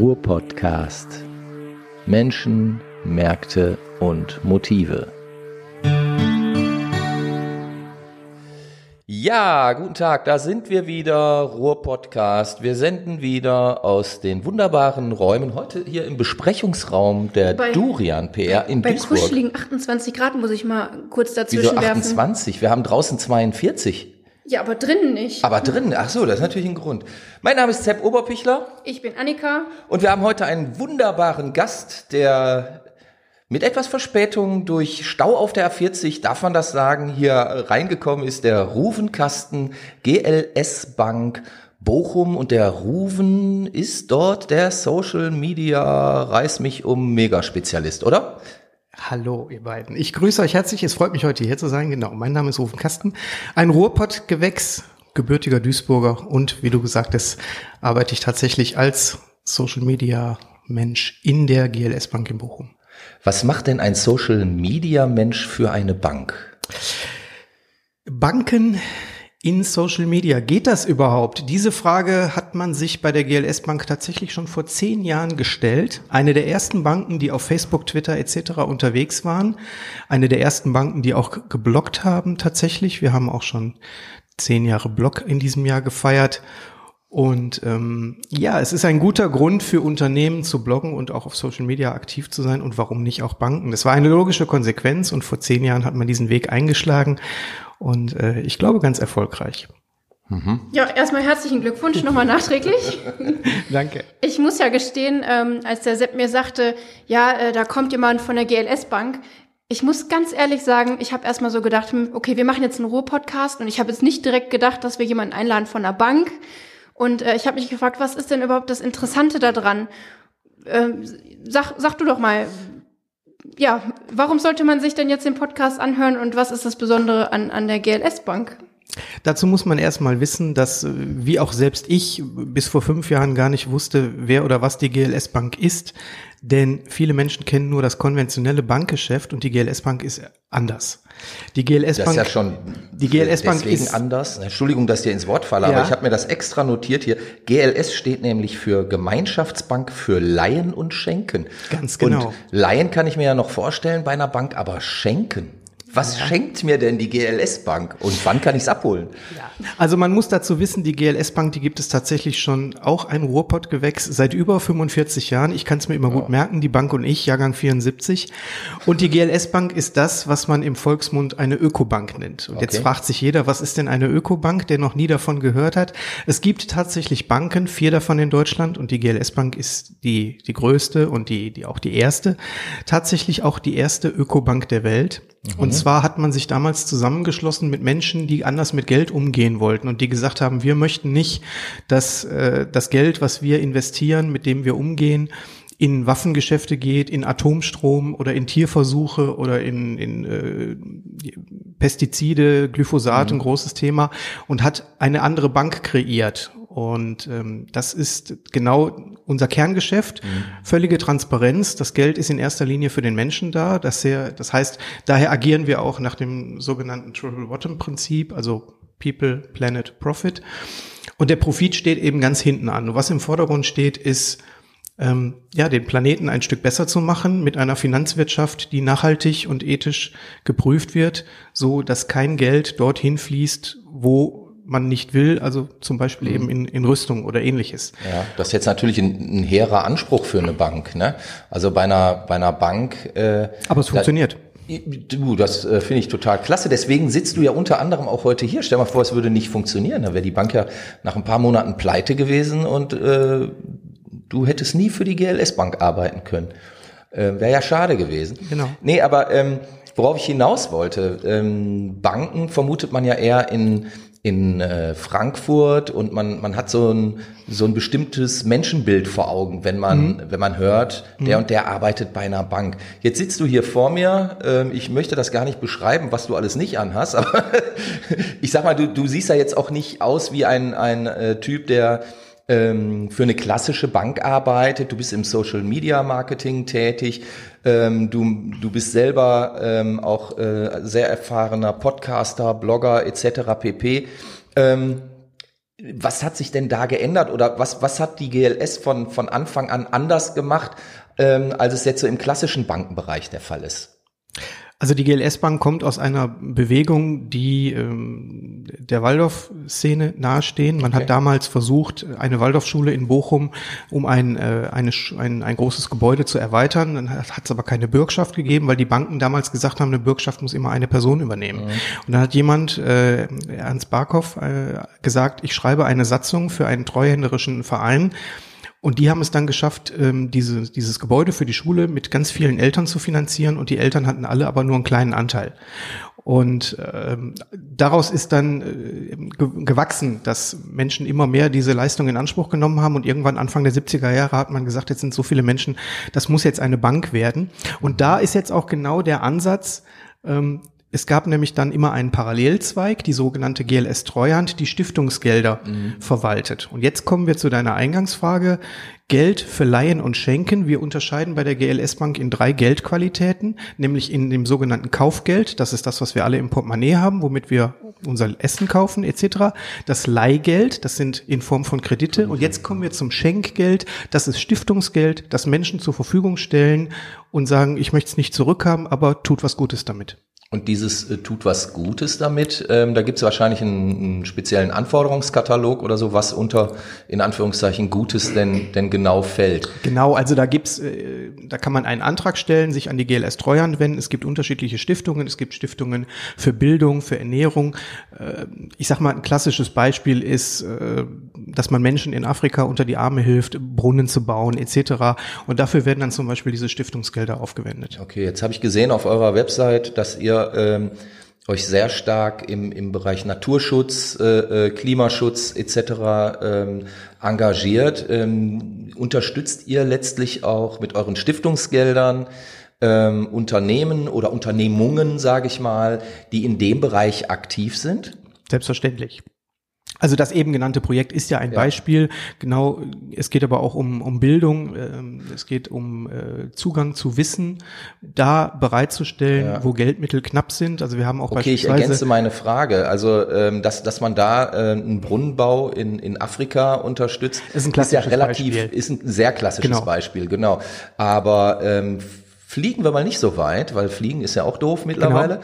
Ruhr-Podcast. Menschen, Märkte und Motive. Ja, guten Tag, da sind wir wieder, Ruhr-Podcast. Wir senden wieder aus den wunderbaren Räumen, heute hier im Besprechungsraum der Bei- Durian PR in Bei Duisburg. kuscheligen 28 Grad muss ich mal kurz Wieso dazwischen werfen. 28? Wir haben draußen 42. Ja, aber drinnen nicht. Aber drin, ach so, das ist natürlich ein Grund. Mein Name ist Sepp Oberpichler. Ich bin Annika. Und wir haben heute einen wunderbaren Gast, der mit etwas Verspätung durch Stau auf der A40, darf man das sagen, hier reingekommen ist, der Ruvenkasten GLS Bank Bochum und der Ruven ist dort der Social Media Reiß mich um Megaspezialist, oder? Hallo, ihr beiden. Ich grüße euch herzlich. Es freut mich, heute hier zu sein. Genau, mein Name ist Rufen Kasten. Ein Ruhrpott-Gewächs, gebürtiger Duisburger. Und wie du gesagt hast, arbeite ich tatsächlich als Social Media Mensch in der GLS Bank in Bochum. Was macht denn ein Social Media Mensch für eine Bank? Banken in Social Media. Geht das überhaupt? Diese Frage hat man sich bei der GLS Bank tatsächlich schon vor zehn Jahren gestellt. Eine der ersten Banken, die auf Facebook, Twitter etc. unterwegs waren. Eine der ersten Banken, die auch geblockt haben tatsächlich. Wir haben auch schon zehn Jahre Blog in diesem Jahr gefeiert. Und ähm, ja, es ist ein guter Grund für Unternehmen zu bloggen und auch auf Social Media aktiv zu sein und warum nicht auch Banken. Das war eine logische Konsequenz und vor zehn Jahren hat man diesen Weg eingeschlagen und äh, ich glaube ganz erfolgreich. Ja, erstmal herzlichen Glückwunsch nochmal nachträglich. Danke. Ich muss ja gestehen, ähm, als der Sepp mir sagte, ja, äh, da kommt jemand von der GLS Bank. Ich muss ganz ehrlich sagen, ich habe erstmal so gedacht, hm, okay, wir machen jetzt einen Ruhr-Podcast und ich habe jetzt nicht direkt gedacht, dass wir jemanden einladen von der Bank. Und äh, ich habe mich gefragt, was ist denn überhaupt das Interessante daran? Ähm, sag, sag du doch mal, ja, warum sollte man sich denn jetzt den Podcast anhören und was ist das Besondere an, an der GLS Bank? Dazu muss man erstmal wissen, dass, äh, wie auch selbst ich bis vor fünf Jahren gar nicht wusste, wer oder was die GLS Bank ist. Denn viele Menschen kennen nur das konventionelle Bankgeschäft und die GLS Bank ist anders. Die GLS Das Bank ist ja schon die GLS Bank deswegen ist- anders. Entschuldigung, dass ich dir ins Wort falle, Ja. aber ich habe mir das extra notiert hier. GLS steht nämlich für Gemeinschaftsbank für Leihen und Schenken. Ganz genau. Und Leihen kann ich mir ja noch vorstellen bei einer Bank, aber Schenken. Was schenkt mir denn die GLS Bank und wann kann ich es abholen? Also man muss dazu wissen, die GLS Bank, die gibt es tatsächlich schon auch ein Ruhrpott-Gewächs seit über 45 Jahren. Ich kann es mir immer gut merken, die Bank und ich, Jahrgang 74. Und die GLS Bank ist das, was man im Volksmund eine Ökobank nennt. Und jetzt Okay. fragt sich jeder, was ist denn eine Ökobank, der noch nie davon gehört hat? Es gibt tatsächlich Banken, vier davon in Deutschland und die GLS Bank ist die, die größte und die, die auch die erste. Tatsächlich auch die erste Ökobank der Welt. Und zwar hat man sich damals zusammengeschlossen mit Menschen, die anders mit Geld umgehen wollten und die gesagt haben, wir möchten nicht, dass äh, das Geld, was wir investieren, mit dem wir umgehen, in Waffengeschäfte geht, in Atomstrom oder in Tierversuche oder in, in äh, Pestizide, Glyphosat, ein großes Thema und hat eine andere Bank kreiert. Und ähm, das ist genau unser Kerngeschäft. Völlige Transparenz. Das Geld ist in erster Linie für den Menschen da. Das, sehr, das heißt, daher agieren wir auch nach dem sogenannten Triple Bottom Prinzip, also People, Planet, Profit. Und der Profit steht eben ganz hinten an. Und was im Vordergrund steht, ist ähm, ja, den Planeten ein Stück besser zu machen mit einer Finanzwirtschaft, die nachhaltig und ethisch geprüft wird, so dass kein Geld dorthin fließt, wo man nicht will, also zum Beispiel eben in, in Rüstung oder ähnliches. Ja, das ist jetzt natürlich ein, ein hehrer Anspruch für eine Bank. Ne? Also bei einer, bei einer Bank. Äh, Aber es funktioniert. Du, das äh, finde ich total klasse. Deswegen sitzt du ja unter anderem auch heute hier. Stell mal vor, es würde nicht funktionieren. Da wäre die Bank ja nach ein paar Monaten pleite gewesen und äh, du hättest nie für die GLS Bank arbeiten können. Äh, wäre ja schade gewesen. Genau. Nee, aber ähm, worauf ich hinaus wollte, ähm, Banken vermutet man ja eher in in äh, Frankfurt und man man hat so ein so ein bestimmtes Menschenbild vor Augen, wenn man wenn man hört, der und der arbeitet bei einer Bank. Jetzt sitzt du hier vor mir. Ähm, ich möchte das gar nicht beschreiben, was du alles nicht anhast, aber ich sag mal, du du siehst ja jetzt auch nicht aus wie ein ein äh, Typ, der ähm, für eine klassische Bank arbeitet. Du bist im Social Media Marketing tätig. Ähm, du, du bist selber ähm, auch äh, sehr erfahrener Podcaster, Blogger etc. pp. Ähm, was hat sich denn da geändert oder was, was hat die GLS von, von Anfang an anders gemacht, ähm, als es jetzt so im klassischen Bankenbereich der Fall ist? Also die GLS Bank kommt aus einer Bewegung, die ähm, der Waldorf-Szene nahestehen. Man okay. hat damals versucht, eine Waldorfschule in Bochum um ein, äh, eine, ein, ein großes Gebäude zu erweitern. Dann hat es aber keine Bürgschaft gegeben, weil die Banken damals gesagt haben, eine Bürgschaft muss immer eine Person übernehmen. Mhm. Und dann hat jemand, äh, Ernst Barkow, äh, gesagt, ich schreibe eine Satzung für einen treuhänderischen Verein, und die haben es dann geschafft, ähm, diese, dieses Gebäude für die Schule mit ganz vielen Eltern zu finanzieren und die Eltern hatten alle aber nur einen kleinen Anteil. Und ähm, daraus ist dann äh, gewachsen, dass Menschen immer mehr diese Leistung in Anspruch genommen haben und irgendwann Anfang der 70er Jahre hat man gesagt, jetzt sind so viele Menschen, das muss jetzt eine Bank werden. Und da ist jetzt auch genau der Ansatz, ähm, es gab nämlich dann immer einen Parallelzweig, die sogenannte GLS Treuhand, die Stiftungsgelder mhm. verwaltet. Und jetzt kommen wir zu deiner Eingangsfrage. Geld für Leihen und Schenken. Wir unterscheiden bei der GLS Bank in drei Geldqualitäten, nämlich in dem sogenannten Kaufgeld. Das ist das, was wir alle im Portemonnaie haben, womit wir unser Essen kaufen etc. Das Leihgeld, das sind in Form von Kredite. Und jetzt kommen wir zum Schenkgeld. Das ist Stiftungsgeld, das Menschen zur Verfügung stellen und sagen, ich möchte es nicht zurückhaben, aber tut was Gutes damit. Und dieses äh, tut was Gutes damit. Ähm, da gibt es wahrscheinlich einen, einen, speziellen Anforderungskatalog oder so, was unter in Anführungszeichen Gutes denn denn genau fällt. Genau, also da gibt's, äh, da kann man einen Antrag stellen, sich an die GLS Treuhand wenden. Es gibt unterschiedliche Stiftungen. Es gibt Stiftungen für Bildung, für Ernährung. Äh, ich sag mal, ein klassisches Beispiel ist, äh, dass man Menschen in Afrika unter die Arme hilft, Brunnen zu bauen etc. Und dafür werden dann zum Beispiel diese Stiftungsgelder aufgewendet. Okay, jetzt habe ich gesehen auf eurer Website, dass ihr ähm, euch sehr stark im, im Bereich Naturschutz, äh, äh, Klimaschutz etc. Ähm, engagiert. Ähm, unterstützt ihr letztlich auch mit euren Stiftungsgeldern ähm, Unternehmen oder Unternehmungen, sage ich mal, die in dem Bereich aktiv sind? Selbstverständlich. Also das eben genannte Projekt ist ja ein ja. Beispiel. Genau, es geht aber auch um, um Bildung, ähm, es geht um äh, Zugang zu Wissen, da bereitzustellen, ja. wo Geldmittel knapp sind. Also wir haben auch okay, beispielsweise... Okay, ich ergänze meine Frage. Also ähm, dass, dass man da äh, einen Brunnenbau in, in Afrika unterstützt, ist ein klassisches ist ja relativ, Beispiel. ist ein sehr klassisches genau. Beispiel, genau. Aber ähm, Fliegen wir mal nicht so weit, weil Fliegen ist ja auch doof mittlerweile.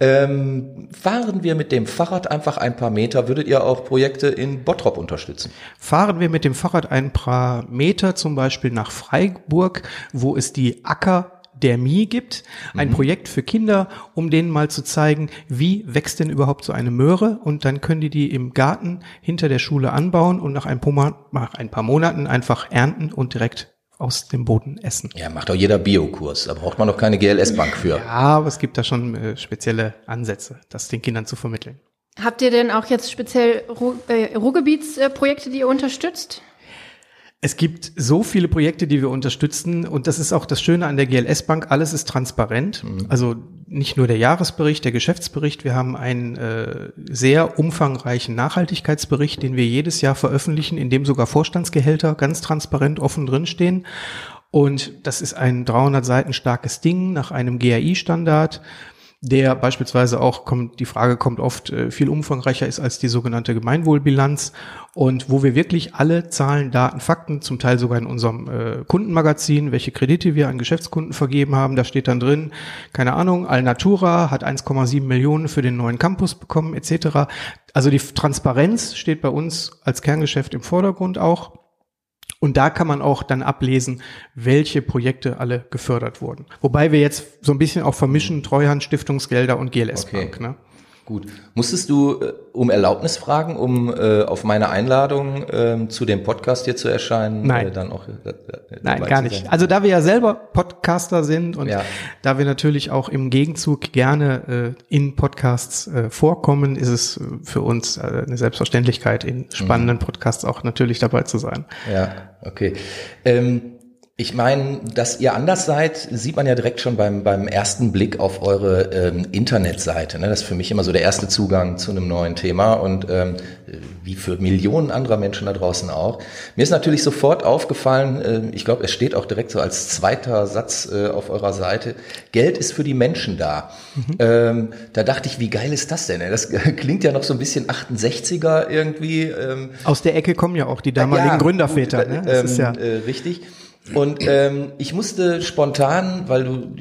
Genau. Ähm, fahren wir mit dem Fahrrad einfach ein paar Meter, würdet ihr auch Projekte in Bottrop unterstützen? Fahren wir mit dem Fahrrad ein paar Meter, zum Beispiel nach Freiburg, wo es die Acker der Mi gibt, ein mhm. Projekt für Kinder, um denen mal zu zeigen, wie wächst denn überhaupt so eine Möhre und dann können die die im Garten hinter der Schule anbauen und nach ein paar, nach ein paar Monaten einfach ernten und direkt aus dem Boden essen. Ja, macht auch jeder Biokurs. Da braucht man doch keine GLS-Bank für. Ja, aber es gibt da schon äh, spezielle Ansätze, das den Kindern zu vermitteln. Habt ihr denn auch jetzt speziell Ruhr, äh, Ruhrgebietsprojekte, die ihr unterstützt? Es gibt so viele Projekte, die wir unterstützen und das ist auch das Schöne an der GLS Bank. Alles ist transparent. Mhm. Also nicht nur der Jahresbericht, der Geschäftsbericht. Wir haben einen äh, sehr umfangreichen Nachhaltigkeitsbericht, den wir jedes Jahr veröffentlichen, in dem sogar Vorstandsgehälter ganz transparent offen drinstehen. Und das ist ein 300 Seiten starkes Ding nach einem GAI-Standard der beispielsweise auch kommt, die Frage kommt oft äh, viel umfangreicher ist als die sogenannte Gemeinwohlbilanz und wo wir wirklich alle Zahlen, Daten, Fakten, zum Teil sogar in unserem äh, Kundenmagazin, welche Kredite wir an Geschäftskunden vergeben haben, da steht dann drin, keine Ahnung, Alnatura hat 1,7 Millionen für den neuen Campus bekommen, etc. Also die Transparenz steht bei uns als Kerngeschäft im Vordergrund auch. Und da kann man auch dann ablesen, welche Projekte alle gefördert wurden. Wobei wir jetzt so ein bisschen auch vermischen Treuhand, Stiftungsgelder und GLS okay. Bank. Ne? Gut. Musstest du äh, um Erlaubnis fragen, um äh, auf meine Einladung äh, zu dem Podcast hier zu erscheinen? Nein. Äh, dann auch, äh, äh Nein, gar nicht. Also da wir ja selber Podcaster sind und ja. da wir natürlich auch im Gegenzug gerne äh, in Podcasts äh, vorkommen, ist es für uns eine Selbstverständlichkeit, in spannenden mhm. Podcasts auch natürlich dabei zu sein. Ja, okay. Ähm, Ich meine, dass ihr anders seid, sieht man ja direkt schon beim, beim ersten Blick auf eure ähm, Internetseite. Ne? Das ist für mich immer so der erste Zugang zu einem neuen Thema und ähm, wie für Millionen anderer Menschen da draußen auch. Mir ist natürlich sofort aufgefallen, äh, ich glaube, es steht auch direkt so als zweiter Satz äh, auf eurer Seite, Geld ist für die Menschen da. Mhm. Ähm, da dachte ich, wie geil ist das denn? Das klingt ja noch so ein bisschen 68er irgendwie. Ähm, Aus der Ecke kommen ja auch die damaligen ja, Gründerväter. Gut, ne? das ähm, ist ja äh, richtig. Und ähm, ich musste spontan, weil du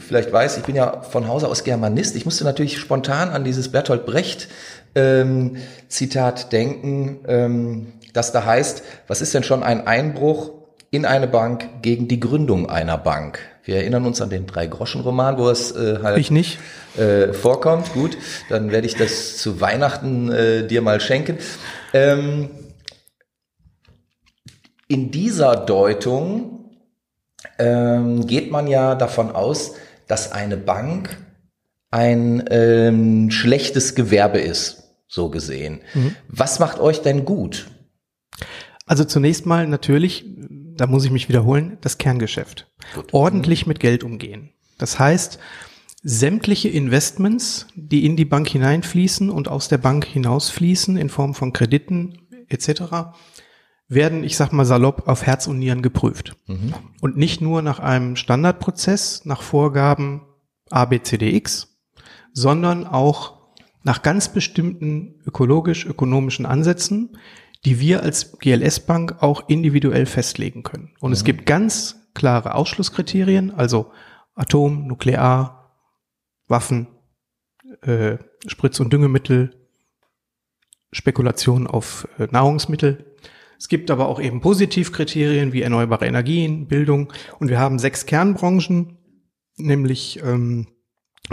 vielleicht weißt, ich bin ja von Hause aus Germanist, ich musste natürlich spontan an dieses Bertolt Brecht ähm, Zitat denken, ähm, das da heißt, was ist denn schon ein Einbruch in eine Bank gegen die Gründung einer Bank? Wir erinnern uns an den Drei-Groschen-Roman, wo es äh, halt ich nicht. Äh, vorkommt. Gut, dann werde ich das zu Weihnachten äh, dir mal schenken. Ähm, in dieser Deutung ähm, geht man ja davon aus, dass eine Bank ein ähm, schlechtes Gewerbe ist, so gesehen. Mhm. Was macht euch denn gut? Also zunächst mal natürlich, da muss ich mich wiederholen, das Kerngeschäft. Gut. Ordentlich mhm. mit Geld umgehen. Das heißt, sämtliche Investments, die in die Bank hineinfließen und aus der Bank hinausfließen in Form von Krediten etc., werden, ich sag mal salopp, auf Herz und Nieren geprüft. Mhm. Und nicht nur nach einem Standardprozess, nach Vorgaben ABCDX, sondern auch nach ganz bestimmten ökologisch-ökonomischen Ansätzen, die wir als GLS-Bank auch individuell festlegen können. Und mhm. es gibt ganz klare Ausschlusskriterien, also Atom, Nuklear, Waffen, äh, Spritz- und Düngemittel, Spekulation auf äh, Nahrungsmittel es gibt aber auch eben Positivkriterien wie erneuerbare Energien, Bildung. Und wir haben sechs Kernbranchen, nämlich ähm,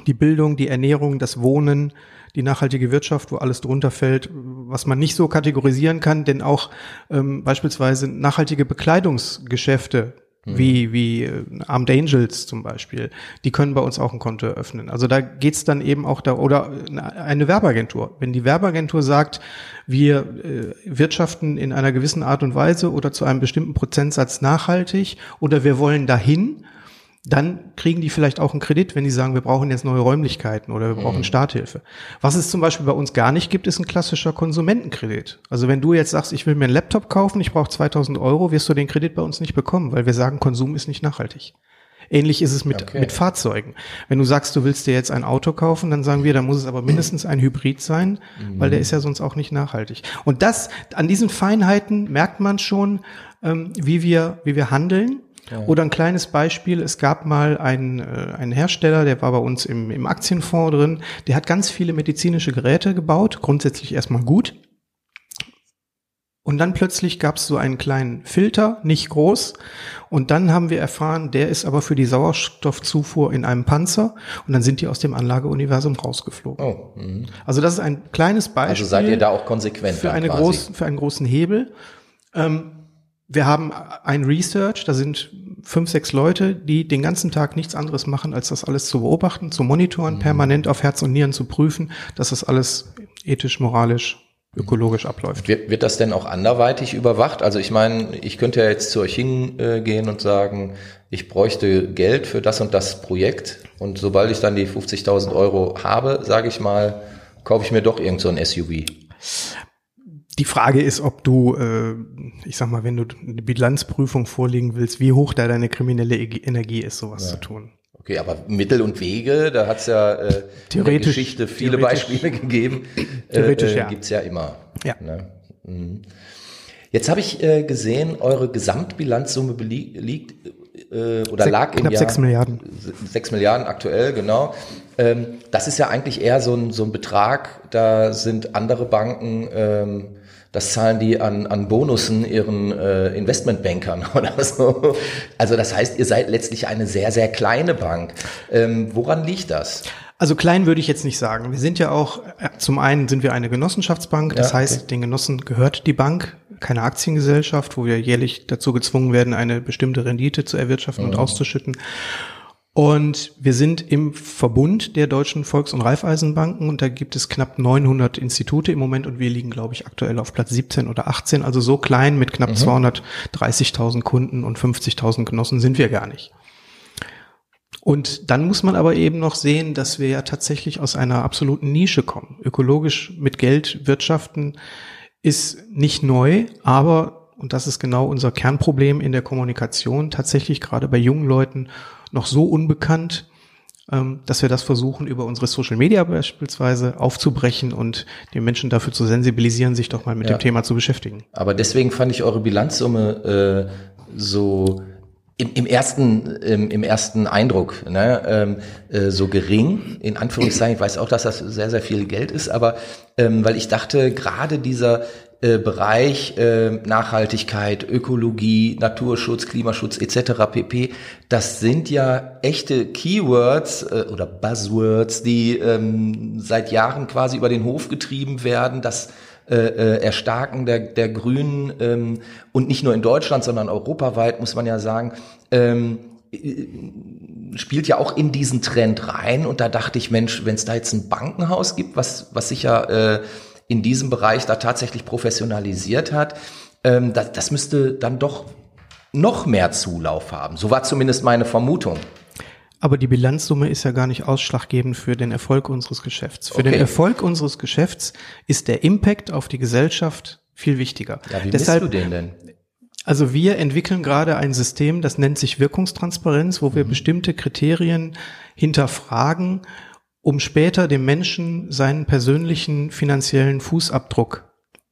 die Bildung, die Ernährung, das Wohnen, die nachhaltige Wirtschaft, wo alles drunter fällt, was man nicht so kategorisieren kann, denn auch ähm, beispielsweise nachhaltige Bekleidungsgeschäfte Mhm. Wie, wie äh, Armed Angels zum Beispiel, die können bei uns auch ein Konto eröffnen. Also da geht's dann eben auch da, oder eine Werbeagentur. Wenn die Werbeagentur sagt, wir äh, wirtschaften in einer gewissen Art und Weise oder zu einem bestimmten Prozentsatz nachhaltig oder wir wollen dahin, dann kriegen die vielleicht auch einen Kredit, wenn die sagen, wir brauchen jetzt neue Räumlichkeiten oder wir brauchen mhm. Starthilfe. Was es zum Beispiel bei uns gar nicht gibt, ist ein klassischer Konsumentenkredit. Also wenn du jetzt sagst, ich will mir einen Laptop kaufen, ich brauche 2000 Euro, wirst du den Kredit bei uns nicht bekommen, weil wir sagen, Konsum ist nicht nachhaltig. Ähnlich ist es mit, okay. mit Fahrzeugen. Wenn du sagst, du willst dir jetzt ein Auto kaufen, dann sagen wir, da muss es aber mindestens ein Hybrid sein, mhm. weil der ist ja sonst auch nicht nachhaltig. Und das, an diesen Feinheiten merkt man schon, ähm, wie wir, wie wir handeln oder ein kleines Beispiel, es gab mal einen, äh, einen Hersteller, der war bei uns im, im Aktienfonds drin, der hat ganz viele medizinische Geräte gebaut, grundsätzlich erstmal gut. Und dann plötzlich gab es so einen kleinen Filter, nicht groß. Und dann haben wir erfahren, der ist aber für die Sauerstoffzufuhr in einem Panzer. Und dann sind die aus dem Anlageuniversum rausgeflogen. Oh, mh. also das ist ein kleines Beispiel. Also seid ihr da auch konsequent? Für, eine groß, für einen großen Hebel. Ähm, wir haben ein Research, da sind fünf, sechs Leute, die den ganzen Tag nichts anderes machen, als das alles zu beobachten, zu monitoren, mhm. permanent auf Herz und Nieren zu prüfen, dass das alles ethisch, moralisch, ökologisch abläuft. Wird, wird das denn auch anderweitig überwacht? Also ich meine, ich könnte ja jetzt zu euch hingehen und sagen, ich bräuchte Geld für das und das Projekt und sobald ich dann die 50.000 Euro habe, sage ich mal, kaufe ich mir doch irgend so ein SUV. Die Frage ist, ob du, äh, ich sag mal, wenn du eine Bilanzprüfung vorlegen willst, wie hoch da deine kriminelle Energie ist, sowas ja. zu tun. Okay, aber Mittel und Wege, da hat es ja äh, in der Geschichte viele Beispiele gegeben. Theoretisch, äh, ja. Gibt's ja immer. Ja. Ne? Mhm. Jetzt habe ich äh, gesehen, eure Gesamtbilanzsumme liegt äh, oder Se lag im knapp Jahr, sechs Milliarden. Sechs Milliarden aktuell, genau. Ähm, das ist ja eigentlich eher so ein, so ein Betrag, da sind andere Banken ähm, das zahlen die an, an Bonussen ihren äh, Investmentbankern oder so. Also das heißt, ihr seid letztlich eine sehr, sehr kleine Bank. Ähm, woran liegt das? Also klein würde ich jetzt nicht sagen. Wir sind ja auch, äh, zum einen sind wir eine Genossenschaftsbank, das ja, okay. heißt, den Genossen gehört die Bank, keine Aktiengesellschaft, wo wir jährlich dazu gezwungen werden, eine bestimmte Rendite zu erwirtschaften mhm. und auszuschütten. Und wir sind im Verbund der deutschen Volks- und Raiffeisenbanken und da gibt es knapp 900 Institute im Moment und wir liegen, glaube ich, aktuell auf Platz 17 oder 18. Also so klein mit knapp mhm. 230.000 Kunden und 50.000 Genossen sind wir gar nicht. Und dann muss man aber eben noch sehen, dass wir ja tatsächlich aus einer absoluten Nische kommen. Ökologisch mit Geld wirtschaften ist nicht neu, aber, und das ist genau unser Kernproblem in der Kommunikation, tatsächlich gerade bei jungen Leuten noch so unbekannt, ähm, dass wir das versuchen, über unsere Social Media beispielsweise aufzubrechen und die Menschen dafür zu sensibilisieren, sich doch mal mit ja. dem Thema zu beschäftigen. Aber deswegen fand ich eure Bilanzsumme äh, so im, im ersten im, im ersten Eindruck ne, ähm, äh, so gering in Anführungszeichen. Ich weiß auch, dass das sehr sehr viel Geld ist, aber ähm, weil ich dachte gerade dieser äh, Bereich äh, Nachhaltigkeit, Ökologie, Naturschutz, Klimaschutz etc. pp. Das sind ja echte Keywords äh, oder Buzzwords, die ähm, seit Jahren quasi über den Hof getrieben werden. Das äh, äh, Erstarken der, der Grünen ähm, und nicht nur in Deutschland, sondern europaweit, muss man ja sagen, ähm, äh, spielt ja auch in diesen Trend rein. Und da dachte ich, Mensch, wenn es da jetzt ein Bankenhaus gibt, was, was sich ja äh, in diesem Bereich da tatsächlich professionalisiert hat, ähm, das, das müsste dann doch noch mehr Zulauf haben. So war zumindest meine Vermutung. Aber die Bilanzsumme ist ja gar nicht ausschlaggebend für den Erfolg unseres Geschäfts. Für okay. den Erfolg unseres Geschäfts ist der Impact auf die Gesellschaft viel wichtiger. Ja, wie Deshalb, du den denn? Also wir entwickeln gerade ein System, das nennt sich Wirkungstransparenz, wo wir mhm. bestimmte Kriterien hinterfragen, um später dem Menschen seinen persönlichen finanziellen Fußabdruck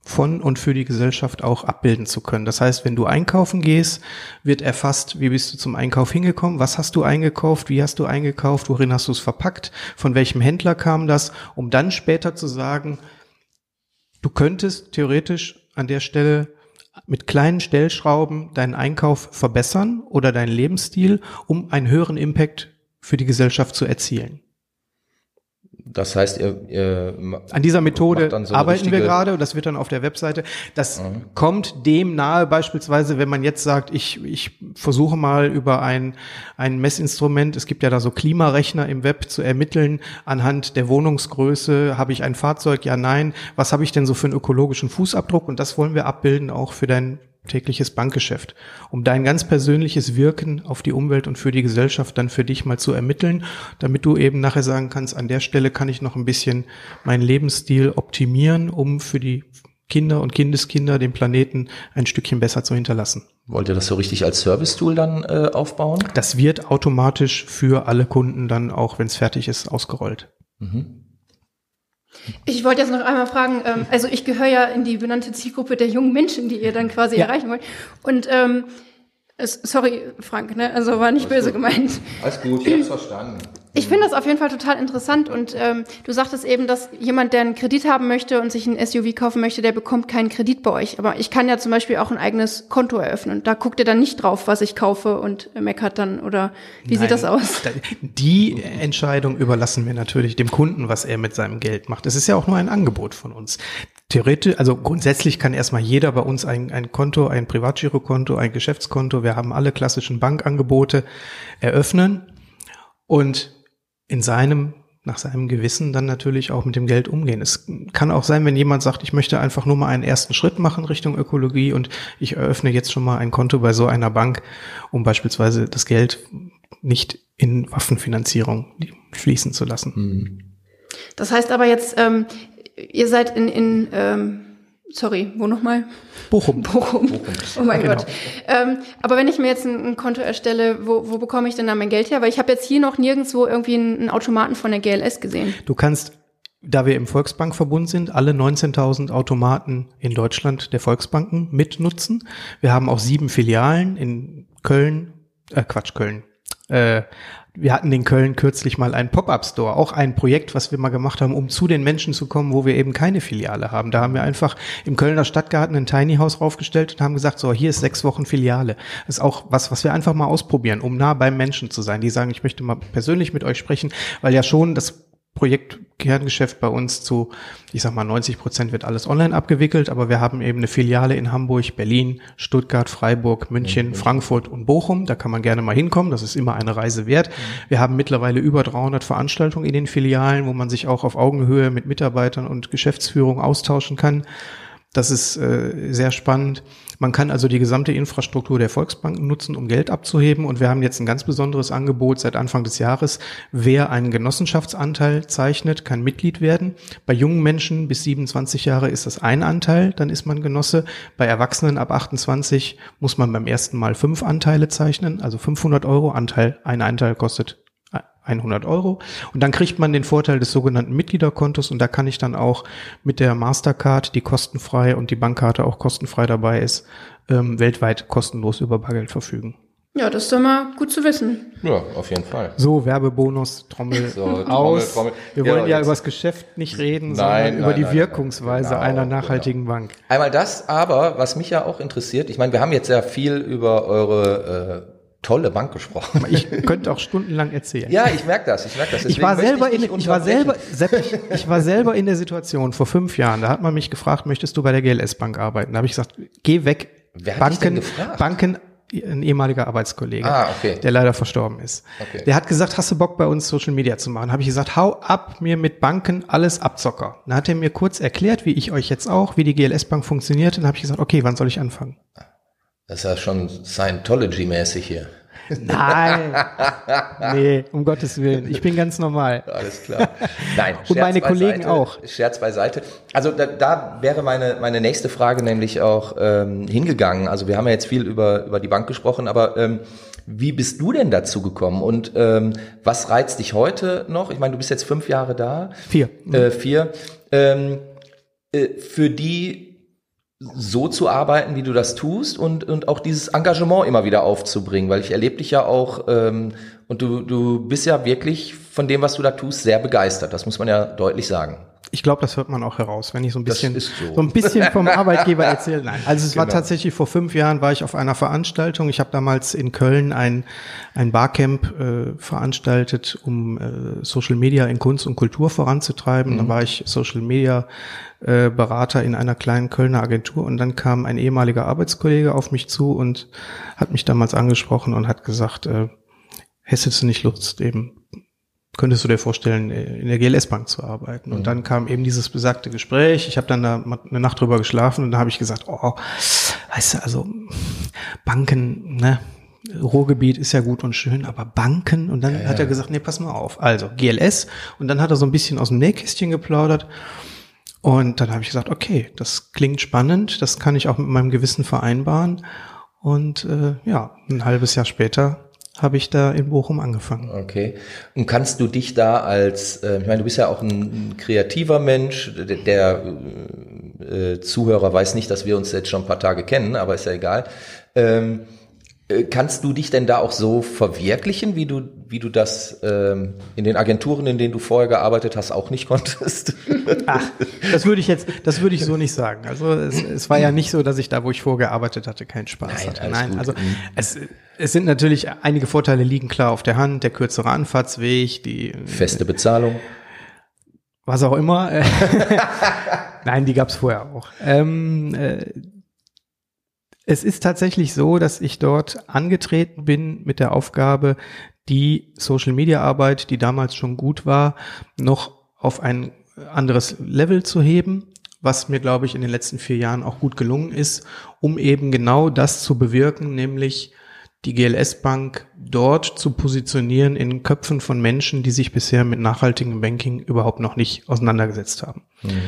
von und für die Gesellschaft auch abbilden zu können. Das heißt, wenn du einkaufen gehst, wird erfasst, wie bist du zum Einkauf hingekommen, was hast du eingekauft, wie hast du eingekauft, worin hast du es verpackt, von welchem Händler kam das, um dann später zu sagen, du könntest theoretisch an der Stelle mit kleinen Stellschrauben deinen Einkauf verbessern oder deinen Lebensstil, um einen höheren Impact für die Gesellschaft zu erzielen. Das heißt, ihr, ihr an dieser Methode so arbeiten wir gerade und das wird dann auf der Webseite. Das mhm. kommt dem nahe beispielsweise, wenn man jetzt sagt, ich, ich versuche mal über ein, ein Messinstrument, es gibt ja da so Klimarechner im Web zu ermitteln, anhand der Wohnungsgröße, habe ich ein Fahrzeug, ja, nein, was habe ich denn so für einen ökologischen Fußabdruck und das wollen wir abbilden auch für dein tägliches Bankgeschäft, um dein ganz persönliches Wirken auf die Umwelt und für die Gesellschaft dann für dich mal zu ermitteln, damit du eben nachher sagen kannst, an der Stelle kann ich noch ein bisschen meinen Lebensstil optimieren, um für die Kinder und Kindeskinder den Planeten ein Stückchen besser zu hinterlassen. Wollt ihr das so richtig als Service-Tool dann äh, aufbauen? Das wird automatisch für alle Kunden dann auch, wenn es fertig ist, ausgerollt. Mhm. Ich wollte jetzt noch einmal fragen, ähm, also ich gehöre ja in die benannte Zielgruppe der jungen Menschen, die ihr dann quasi ja. erreichen wollt. Und ähm, sorry, Frank, ne? Also war nicht Alles böse gut. gemeint. Alles gut, ich hab's verstanden. Ich finde das auf jeden Fall total interessant und ähm, du sagtest eben, dass jemand, der einen Kredit haben möchte und sich ein SUV kaufen möchte, der bekommt keinen Kredit bei euch. Aber ich kann ja zum Beispiel auch ein eigenes Konto eröffnen. Da guckt ihr dann nicht drauf, was ich kaufe und meckert dann oder wie Nein, sieht das aus? Die Entscheidung überlassen wir natürlich dem Kunden, was er mit seinem Geld macht. Es ist ja auch nur ein Angebot von uns. Theoretisch, also grundsätzlich kann erstmal jeder bei uns ein, ein Konto, ein Privatgirokonto, ein Geschäftskonto, wir haben alle klassischen Bankangebote eröffnen und in seinem nach seinem Gewissen dann natürlich auch mit dem Geld umgehen. Es kann auch sein, wenn jemand sagt, ich möchte einfach nur mal einen ersten Schritt machen Richtung Ökologie und ich eröffne jetzt schon mal ein Konto bei so einer Bank, um beispielsweise das Geld nicht in Waffenfinanzierung fließen zu lassen. Mhm. Das heißt aber jetzt, ähm, ihr seid in, in ähm Sorry, wo nochmal? Bochum. Bochum. Bochum. Oh mein genau. Gott. Ähm, aber wenn ich mir jetzt ein, ein, Konto erstelle, wo, wo bekomme ich denn da mein Geld her? Weil ich habe jetzt hier noch nirgendwo irgendwie einen, einen Automaten von der GLS gesehen. Du kannst da wir im Volksbankverbund sind, alle 19.000 Automaten in Deutschland der Volksbanken mitnutzen. Wir haben auch sieben Filialen in Köln, äh Quatsch, Köln, äh, wir hatten in Köln kürzlich mal einen Pop-up-Store, auch ein Projekt, was wir mal gemacht haben, um zu den Menschen zu kommen, wo wir eben keine Filiale haben. Da haben wir einfach im Kölner Stadtgarten ein Tiny House raufgestellt und haben gesagt, so, hier ist sechs Wochen Filiale. Das ist auch was, was wir einfach mal ausprobieren, um nah beim Menschen zu sein. Die sagen, ich möchte mal persönlich mit euch sprechen, weil ja schon das Projektkerngeschäft bei uns zu, ich sag mal, 90 Prozent wird alles online abgewickelt, aber wir haben eben eine Filiale in Hamburg, Berlin, Stuttgart, Freiburg, München, mhm. Frankfurt und Bochum. Da kann man gerne mal hinkommen. Das ist immer eine Reise wert. Mhm. Wir haben mittlerweile über 300 Veranstaltungen in den Filialen, wo man sich auch auf Augenhöhe mit Mitarbeitern und Geschäftsführung austauschen kann. Das ist äh, sehr spannend. Man kann also die gesamte Infrastruktur der Volksbanken nutzen, um Geld abzuheben. Und wir haben jetzt ein ganz besonderes Angebot seit Anfang des Jahres. Wer einen Genossenschaftsanteil zeichnet, kann Mitglied werden. Bei jungen Menschen bis 27 Jahre ist das ein Anteil, dann ist man Genosse. Bei Erwachsenen ab 28 muss man beim ersten Mal fünf Anteile zeichnen, also 500 Euro Anteil. Ein Anteil kostet 100 Euro. Und dann kriegt man den Vorteil des sogenannten Mitgliederkontos und da kann ich dann auch mit der Mastercard, die kostenfrei und die Bankkarte auch kostenfrei dabei ist, ähm, weltweit kostenlos über Bargeld verfügen. Ja, das ist doch mal gut zu wissen. Ja, auf jeden Fall. So, Werbebonus, Trommel so, aus. Trommel, Trommel. Wir wollen ja, ja über das Geschäft nicht reden, nein, sondern nein, über die nein, Wirkungsweise genau, einer nachhaltigen genau. Bank. Einmal das, aber was mich ja auch interessiert, ich meine, wir haben jetzt sehr viel über eure äh, tolle Bank gesprochen. Ich könnte auch stundenlang erzählen. Ja, ich merke das. Ich merke das. ich war selber ich in, ich war selber, ich, ich war selber in der Situation vor fünf Jahren. Da hat man mich gefragt, möchtest du bei der GLS Bank arbeiten? Da habe ich gesagt, geh weg. Wer hat Banken, gefragt? Banken, ein ehemaliger Arbeitskollege, ah, okay. der leider verstorben ist. Okay. Der hat gesagt, hast du Bock bei uns Social Media zu machen? Habe ich gesagt, hau ab mir mit Banken alles Abzocker. Dann hat er mir kurz erklärt, wie ich euch jetzt auch, wie die GLS Bank funktioniert. Dann habe ich gesagt, okay, wann soll ich anfangen? Das ist ja schon Scientology-mäßig hier. Nein. nee, um Gottes Willen. Ich bin ganz normal. Alles klar. Nein. Und meine Kollegen beiseite, auch. Scherz beiseite. Also da, da wäre meine, meine nächste Frage nämlich auch ähm, hingegangen. Also wir haben ja jetzt viel über, über die Bank gesprochen, aber ähm, wie bist du denn dazu gekommen und ähm, was reizt dich heute noch? Ich meine, du bist jetzt fünf Jahre da. Vier. Äh, vier. Ähm, äh, für die so zu arbeiten, wie du das tust und, und auch dieses Engagement immer wieder aufzubringen, weil ich erlebe dich ja auch ähm, und du, du bist ja wirklich von dem, was du da tust, sehr begeistert. Das muss man ja deutlich sagen. Ich glaube, das hört man auch heraus, wenn ich so ein bisschen so. so. ein bisschen vom Arbeitgeber erzähle. Nein, also es genau. war tatsächlich vor fünf Jahren war ich auf einer Veranstaltung. Ich habe damals in Köln ein ein Barcamp äh, veranstaltet, um äh, Social Media in Kunst und Kultur voranzutreiben. Mhm. Da war ich Social Media äh, Berater in einer kleinen Kölner Agentur und dann kam ein ehemaliger Arbeitskollege auf mich zu und hat mich damals angesprochen und hat gesagt, äh, hättest du nicht Lust, eben könntest du dir vorstellen, in der GLS Bank zu arbeiten? Und mhm. dann kam eben dieses besagte Gespräch. Ich habe dann da eine Nacht drüber geschlafen und da habe ich gesagt, oh, weißt du, also Banken, ne, Ruhrgebiet ist ja gut und schön, aber Banken und dann ja, hat er gesagt, nee, pass mal auf. Also GLS und dann hat er so ein bisschen aus dem Nähkästchen geplaudert und dann habe ich gesagt, okay, das klingt spannend, das kann ich auch mit meinem Gewissen vereinbaren und äh, ja, ein halbes Jahr später habe ich da in Bochum angefangen. Okay. Und kannst du dich da als, äh, ich meine, du bist ja auch ein, kreativer Mensch, der, der äh, Zuhörer weiß nicht, dass wir uns jetzt schon ein paar Tage kennen, aber ist ja egal. Ähm, äh, kannst du dich denn da auch so verwirklichen, wie du, wie du das ähm, in den Agenturen, in denen du vorher gearbeitet hast, auch nicht konntest? Ach, das würde ich jetzt, das würde ich so nicht sagen. Also es, es war ja nicht so, dass ich da, wo ich vorgearbeitet hatte, keinen Spaß Nein, hatte. Nein, gut. also mhm. es, es sind natürlich einige Vorteile liegen klar auf der Hand, der kürzere Anfahrtsweg, die feste Bezahlung. Was auch immer. Nein, die gab es vorher auch. Ähm, äh, es ist tatsächlich so, dass ich dort angetreten bin mit der Aufgabe, die Social-Media-Arbeit, die damals schon gut war, noch auf ein anderes Level zu heben, was mir, glaube ich, in den letzten vier Jahren auch gut gelungen ist, um eben genau das zu bewirken, nämlich die GLS Bank dort zu positionieren in Köpfen von Menschen, die sich bisher mit nachhaltigem Banking überhaupt noch nicht auseinandergesetzt haben. Mhm.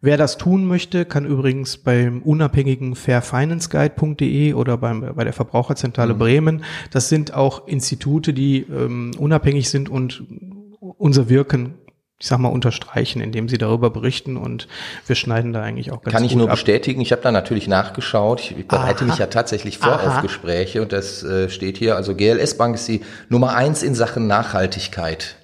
Wer das tun möchte, kann übrigens beim unabhängigen fairfinanceguide.de oder beim, bei der Verbraucherzentrale mhm. Bremen, das sind auch Institute, die ähm, unabhängig sind und unser Wirken ich sag mal, unterstreichen, indem sie darüber berichten und wir schneiden da eigentlich auch ganz Kann ich nur ab. bestätigen, ich habe da natürlich nachgeschaut, ich bereite Aha. mich ja tatsächlich vor Aha. auf Gespräche und das äh, steht hier, also GLS Bank ist die Nummer eins in Sachen Nachhaltigkeit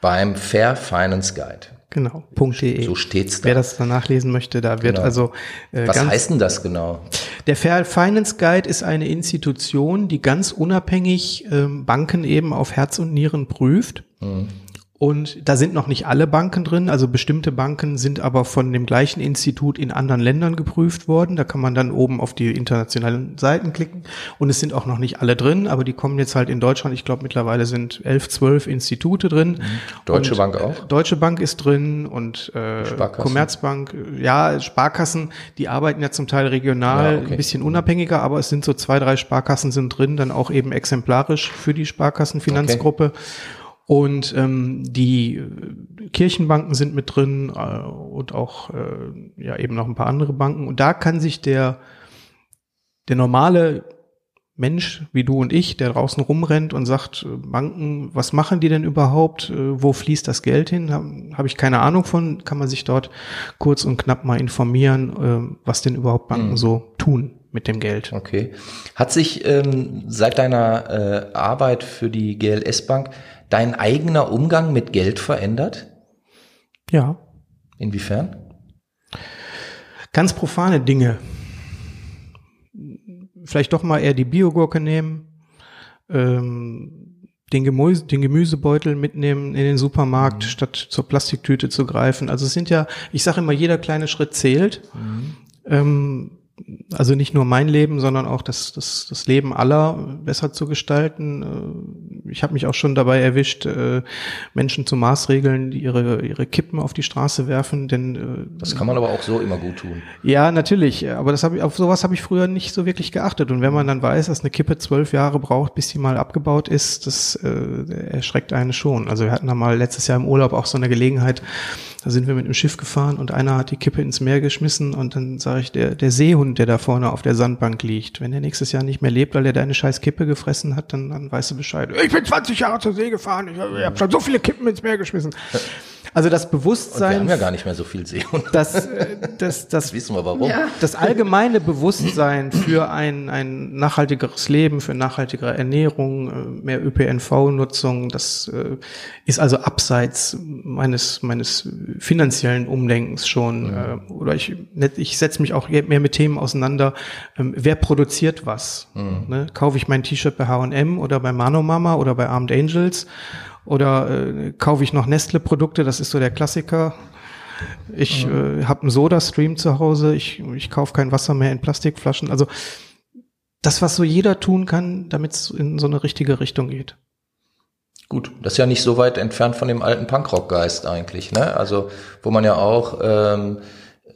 beim Fair Finance Guide. Genau, .de. So steht's da. Wer das dann nachlesen möchte, da wird genau. also äh, Was heißt denn das genau? Der Fair Finance Guide ist eine Institution, die ganz unabhängig ähm, Banken eben auf Herz und Nieren prüft. Mhm. Und da sind noch nicht alle Banken drin, also bestimmte Banken sind aber von dem gleichen Institut in anderen Ländern geprüft worden. Da kann man dann oben auf die internationalen Seiten klicken. Und es sind auch noch nicht alle drin, aber die kommen jetzt halt in Deutschland. Ich glaube, mittlerweile sind elf, zwölf Institute drin. Mhm. Deutsche und Bank auch? Deutsche Bank ist drin und äh? Commerzbank. Ja, Sparkassen, die arbeiten ja zum Teil regional, Ja, okay. ein bisschen unabhängiger, aber es sind so zwei, drei Sparkassen sind drin, dann auch eben exemplarisch für die Sparkassenfinanzgruppe. Und ähm, die äh, Kirchenbanken sind mit drin äh, und auch äh, ja eben noch ein paar andere Banken. Und da kann sich der der normale Mensch wie du und ich, der draußen rumrennt und sagt, äh, Banken, was machen die denn überhaupt? Äh, Wo fließt das Geld hin? Habe hab ich keine Ahnung von. Kann man sich dort kurz und knapp mal informieren, was denn überhaupt Banken Mhm. so tun mit dem Geld. Okay. Hat sich ähm, seit deiner äh, Arbeit für die GLS Bank dein eigener Umgang mit Geld verändert? Ja, Inwiefern? ganz profane Dinge. Vielleicht doch mal eher die Biogurke nehmen, ähm, den, Gemüse, den Gemüsebeutel mitnehmen in den Supermarkt, statt zur Plastiktüte zu greifen. Also es sind ja, ich sage immer, jeder kleine Schritt zählt. Ähm, also nicht nur mein Leben, sondern auch das, das, das Leben aller besser zu gestalten. Äh, Ich habe mich auch schon dabei erwischt, äh, Menschen zu Maßregeln, die ihre, ihre Kippen auf die Straße werfen, denn äh, Das kann man aber auch so immer gut tun. ja, natürlich, aber das habe ich auf sowas habe ich früher nicht so wirklich geachtet. Und wenn man dann weiß, dass eine Kippe zwölf Jahre braucht, bis sie mal abgebaut ist, das äh, erschreckt einen schon. Also wir hatten da mal letztes Jahr im Urlaub auch so eine Gelegenheit, da sind wir mit einem Schiff gefahren und einer hat die Kippe ins Meer geschmissen und dann sage ich, der, der Seehund, der da vorne auf der Sandbank liegt, wenn er nächstes Jahr nicht mehr lebt, weil er deine scheiß Kippe gefressen hat, dann, dann weißt du Bescheid. Ich bin 20 Jahre zur See gefahren, ich, ich habe schon so viele Kippen ins Meer geschmissen. Also das Und wir Bewusstsein, haben ja gar nicht mehr so viel Seehunde. das, äh, das, das Das wissen wir warum. Ja. das allgemeine Bewusstsein für ein, ein nachhaltigeres Leben, für nachhaltigere Ernährung, äh, mehr ÖPNV-Nutzung, das äh, ist also abseits meines, meines finanziellen Umdenkens schon. Äh, oder ich, ich setze mich auch mehr mit Themen auseinander. Ähm, wer produziert was? Ne? Kaufe ich mein T-Shirt bei H&M oder bei Mano Mama oder bei Armed Angels? Oder äh, kaufe ich noch Nestle-Produkte? Das ist so der Klassiker. Ich äh, habe einen Soda-Stream zu Hause. Ich, ich kaufe kein Wasser mehr in Plastikflaschen. Also das, was so jeder tun kann, damit es in so eine richtige Richtung geht. Gut, das ist ja nicht so weit entfernt von dem alten Punkrock-Geist eigentlich, ne? Also, wo man ja auch ähm,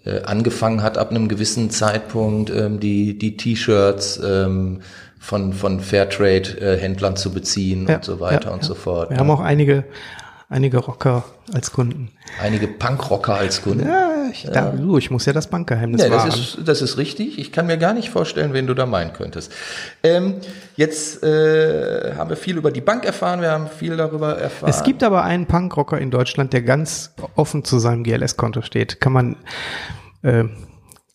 äh, angefangen hat, ab einem gewissen Zeitpunkt ähm, die, die T-Shirts ähm, von, von Fairtrade-Händlern zu beziehen Ja, und so weiter ja, und so fort. Wir ne? haben auch einige, einige Rocker als Kunden. Einige Punkrocker als Kunden. Ja, ich, da, du, ich muss ja das Bankgeheimnis Ja, das ist, das ist richtig. Ich kann mir gar nicht vorstellen, wen du da meinen könntest. Ähm, jetzt äh, haben wir viel über die Bank erfahren, wir haben viel darüber erfahren. Es gibt aber einen Punkrocker in Deutschland, der ganz offen zu seinem GLS-Konto steht. Kann man, äh,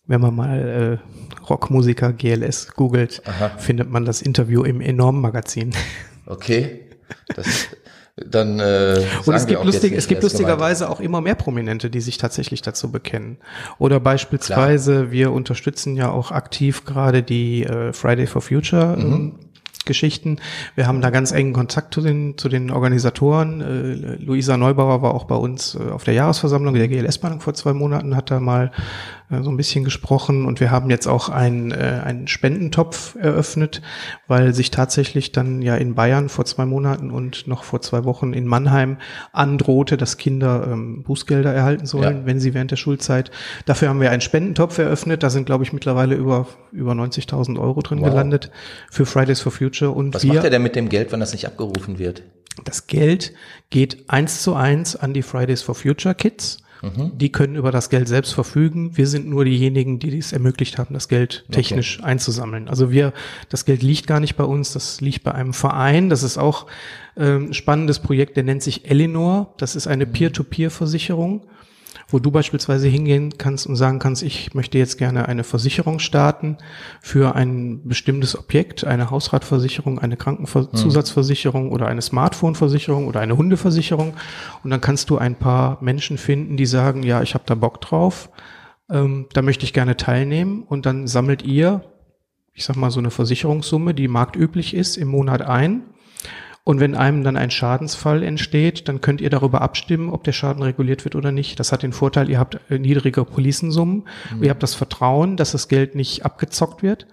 wenn man mal äh, Rockmusiker GLS googelt, findet man das Interview im Enorm-Magazin. Okay. Das, dann äh, Und es gibt, lustig, es gibt wer gemeint lustigerweise auch immer mehr Prominente, die sich tatsächlich dazu bekennen. Oder beispielsweise, wir unterstützen ja auch aktiv gerade die äh, Friday for Future Mhm. ähm, Geschichten. Wir haben da ganz engen Kontakt zu den, zu den Organisatoren. Äh, Luisa Neubauer war auch bei uns äh, auf der Jahresversammlung der GLS-Bank vor zwei Monaten, hat da mal so ein bisschen gesprochen und wir haben jetzt auch einen, äh, einen Spendentopf eröffnet, weil sich tatsächlich dann ja in Bayern vor zwei Monaten und noch vor zwei Wochen in Mannheim androhte, dass Kinder ähm, Bußgelder erhalten sollen, Ja. wenn sie während der Schulzeit. Dafür haben wir einen Spendentopf eröffnet. Da sind, glaube ich, mittlerweile über, über 90.000 Euro drin Wow. gelandet für Fridays for Future. Und Was wir, macht er denn mit dem Geld, wenn das nicht abgerufen wird? das Geld geht eins zu eins an die Fridays for Future Kids. Die können über das Geld selbst verfügen. Wir sind nur diejenigen, die es ermöglicht haben, das Geld technisch einzusammeln. Also wir, das Geld liegt gar nicht bei uns, das liegt bei einem Verein. Das ist auch ähm, ein spannendes Projekt, der nennt sich Elinor. Das ist eine Peer-to-Peer-Versicherung wo du beispielsweise hingehen kannst und sagen kannst, ich möchte jetzt gerne eine Versicherung starten für ein bestimmtes Objekt, eine Hausratversicherung, eine Krankenzusatzversicherung oder eine Smartphone-Versicherung oder eine Hundeversicherung. Und dann kannst du ein paar Menschen finden, die sagen, ja, ich habe da Bock drauf, ähm, da möchte ich gerne teilnehmen. Und dann sammelt ihr, ich sag mal, so eine Versicherungssumme, die marktüblich ist, im Monat ein. Und wenn einem dann ein Schadensfall entsteht, dann könnt ihr darüber abstimmen, ob der Schaden reguliert wird oder nicht. Das hat den Vorteil, ihr habt äh, niedrige Polisensummen, mhm. ihr habt das Vertrauen, dass das Geld nicht abgezockt wird.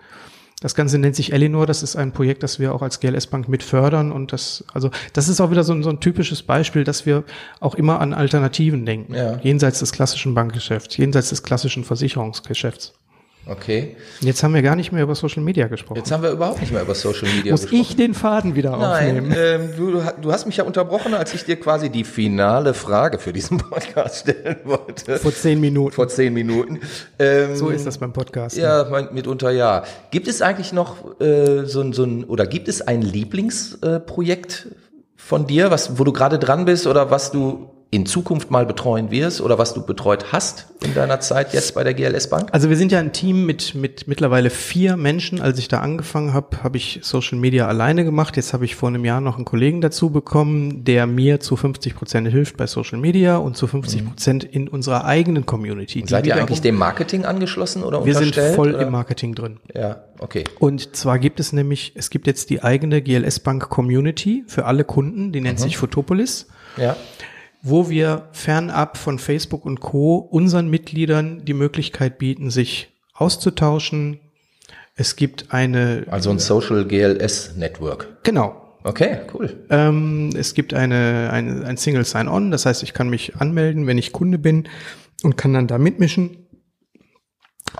Das Ganze nennt sich Elinor. Das ist ein Projekt, das wir auch als GLS Bank mit fördern. Und das, also, das ist auch wieder so ein, so ein typisches Beispiel, dass wir auch immer an Alternativen denken. Ja. Jenseits des klassischen Bankgeschäfts, jenseits des klassischen Versicherungsgeschäfts. Okay. Jetzt haben wir gar nicht mehr über Social Media gesprochen. Jetzt haben wir überhaupt nicht mehr über Social Media Muss gesprochen. Muss ich den Faden wieder Nein, aufnehmen? Ähm, du, du hast mich ja unterbrochen, als ich dir quasi die finale Frage für diesen Podcast stellen wollte. Vor zehn Minuten. Vor zehn Minuten. Ähm, so ist das beim Podcast. Ja, ne? mitunter ja. Gibt es eigentlich noch äh, so, ein so ein, oder gibt es ein Lieblingsprojekt äh, von dir, was, wo du gerade dran bist oder was du in Zukunft mal betreuen wirst oder was du betreut hast in deiner Zeit jetzt bei der GLS Bank? Also wir sind ja ein Team mit, mit mittlerweile vier Menschen. Als ich da angefangen habe, habe ich Social Media alleine gemacht. Jetzt habe ich vor einem Jahr noch einen Kollegen dazu bekommen, der mir zu 50 Prozent hilft bei Social Media und zu 50 Prozent in unserer eigenen Community. Seid ihr eigentlich dem Marketing angeschlossen oder Wir sind voll oder? im Marketing drin. Ja, okay. Und zwar gibt es nämlich, es gibt jetzt die eigene GLS Bank Community für alle Kunden, die nennt mhm. sich Photopolis. Ja wo wir fernab von Facebook und Co. unseren Mitgliedern die Möglichkeit bieten, sich auszutauschen. Es gibt eine. Also ein Social GLS Network. Genau. Okay, cool. Ähm, es gibt eine, eine, ein Single Sign-On, das heißt, ich kann mich anmelden, wenn ich Kunde bin und kann dann da mitmischen.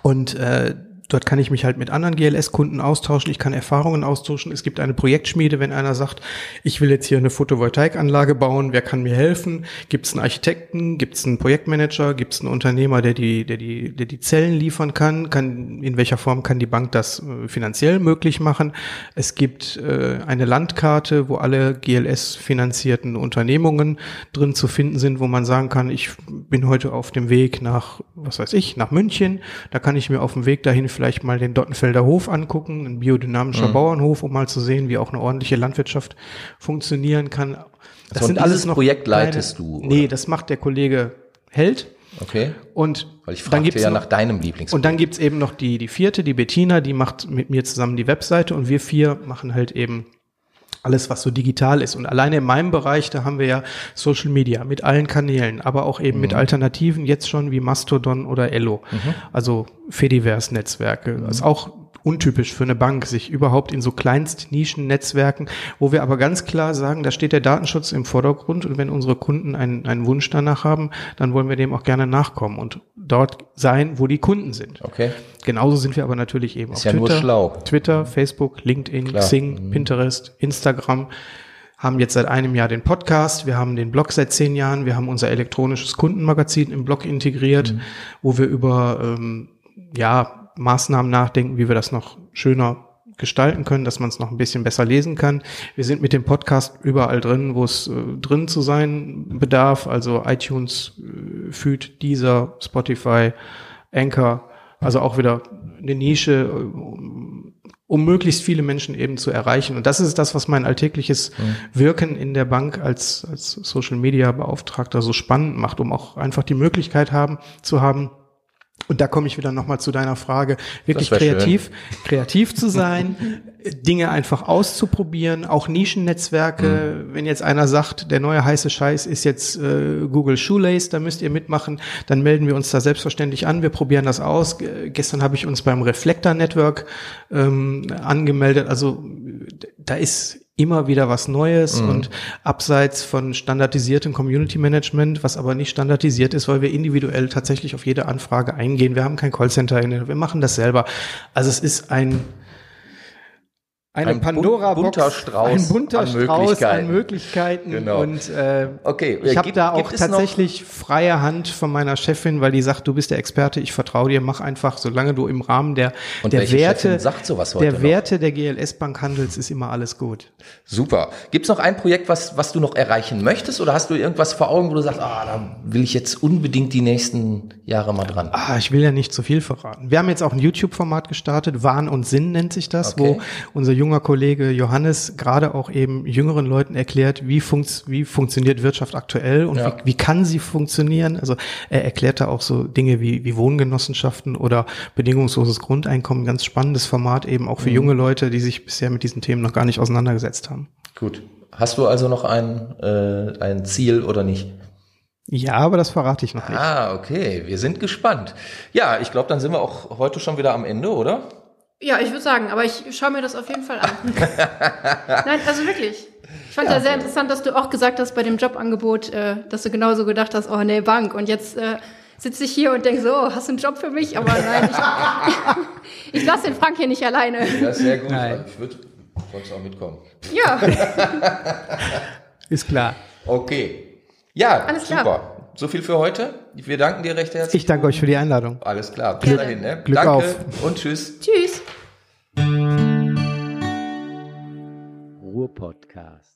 Und äh, Dort kann ich mich halt mit anderen GLS-Kunden austauschen, ich kann Erfahrungen austauschen. Es gibt eine Projektschmiede, wenn einer sagt, ich will jetzt hier eine Photovoltaikanlage bauen, wer kann mir helfen? Gibt es einen Architekten, gibt es einen Projektmanager, gibt es einen Unternehmer, der die, der die, der die Zellen liefern kann? kann? In welcher Form kann die Bank das äh, finanziell möglich machen? Es gibt äh, eine Landkarte, wo alle GLS-finanzierten Unternehmungen drin zu finden sind, wo man sagen kann, ich bin heute auf dem Weg nach, was weiß ich, nach München. Da kann ich mir auf dem Weg dahin vielleicht mal den Dottenfelder Hof angucken, ein biodynamischer mhm. Bauernhof, um mal zu sehen, wie auch eine ordentliche Landwirtschaft funktionieren kann. Das also sind alles noch Projekt leitest kleine, du? Oder? Nee, das macht der Kollege Held. Okay. Und Weil ich dann gibt's ja noch, nach deinem Lieblings. Und dann gibt's eben noch die, die vierte, die Bettina, die macht mit mir zusammen die Webseite und wir vier machen halt eben alles, was so digital ist. Und alleine in meinem Bereich, da haben wir ja Social Media mit allen Kanälen, aber auch eben mhm. mit Alternativen jetzt schon wie Mastodon oder Ello. Mhm. Also Fediverse-Netzwerke. Mhm. Das ist auch untypisch für eine Bank, sich überhaupt in so Kleinst-Nischen-Netzwerken, wo wir aber ganz klar sagen, da steht der Datenschutz im Vordergrund und wenn unsere Kunden einen, einen Wunsch danach haben, dann wollen wir dem auch gerne nachkommen und dort sein, wo die Kunden sind. Okay. Genauso sind wir aber natürlich eben Ist auf ja Twitter, Twitter, Facebook, LinkedIn, Klar. Xing, mhm. Pinterest, Instagram haben jetzt seit einem Jahr den Podcast, wir haben den Blog seit zehn Jahren, wir haben unser elektronisches Kundenmagazin im Blog integriert, mhm. wo wir über ähm, ja Maßnahmen nachdenken, wie wir das noch schöner gestalten können, dass man es noch ein bisschen besser lesen kann. Wir sind mit dem Podcast überall drin, wo es äh, drin zu sein bedarf, also iTunes, äh, Feed, Deezer, Spotify, Anchor, also auch wieder eine Nische, um möglichst viele Menschen eben zu erreichen. Und das ist das, was mein alltägliches. Wirken in der Bank als, als Social Media Beauftragter so spannend macht, um auch einfach die Möglichkeit haben, zu haben, und da komme ich wieder nochmal zu deiner Frage, wirklich kreativ, schön. kreativ zu sein, Dinge einfach auszuprobieren, auch Nischennetzwerke. Mhm. Wenn jetzt einer sagt, der neue heiße Scheiß ist jetzt äh, Google Shoelace, da müsst ihr mitmachen, dann melden wir uns da selbstverständlich an. Wir probieren das aus. G gestern habe ich uns beim Reflector Network ähm, angemeldet. Also da ist immer wieder was Neues mhm. und abseits von standardisiertem Community Management, was aber nicht standardisiert ist, weil wir individuell tatsächlich auf jede Anfrage eingehen. Wir haben kein Callcenter, wir machen das selber. Also es ist ein eine ein Pandora-Box, bunter Strauß ein bunter an Strauß Möglichkeiten. an Möglichkeiten. Genau. Und äh, okay. ich habe da auch tatsächlich freie Hand von meiner Chefin, weil die sagt, du bist der Experte, ich vertraue dir, mach einfach, solange du im Rahmen der, Und der Werte, der? Werte der GLS-Bank handelst, ist immer alles gut. Super. Gibt es noch ein Projekt, was, was du noch erreichen möchtest oder hast du irgendwas vor Augen, wo du sagst, ah, da will ich jetzt unbedingt die nächsten Jahre mal dran? Ah, ich will ja nicht zu viel verraten. Wir haben jetzt auch ein YouTube-Format gestartet, Wahn und Sinn nennt sich das, okay. wo unser junger Kollege Johannes gerade auch eben jüngeren Leuten erklärt, wie, funkt, wie funktioniert Wirtschaft aktuell und ja. wie, wie kann sie funktionieren. Also er erklärt da auch so Dinge wie, wie Wohngenossenschaften oder bedingungsloses Grundeinkommen. Ganz spannendes Format eben auch für mhm. junge Leute, die sich bisher mit diesen Themen noch gar nicht auseinandergesetzt haben. Gut. Hast du also noch ein, äh, ein Ziel oder nicht? Ja, aber das verrate ich noch nicht. Ah, okay. Wir sind gespannt. Ja, ich glaube, dann sind wir auch heute schon wieder am Ende, oder? Ja, ich würde sagen, aber ich schaue mir das auf jeden Fall an. Nein, also wirklich. Ich fand ja, ja sehr interessant, dass du auch gesagt hast bei dem Jobangebot, äh, dass du genauso gedacht hast, oh nee, Bank. Und jetzt äh, sitze ich hier und denke so, oh, hast du einen Job für mich? Aber nein, ich, ich lasse den Frank hier nicht alleine. Ja, sehr gut. Nein. Ich würde sonst auch mitkommen. Ja. Ist klar. Okay. Ja, Alles super. Klar. So viel für heute. Wir danken dir recht herzlich. Ich danke euch für die Einladung. Alles klar. Bis dahin. Ne? Glück danke auf. und tschüss. Tschüss. Ruhr Podcast.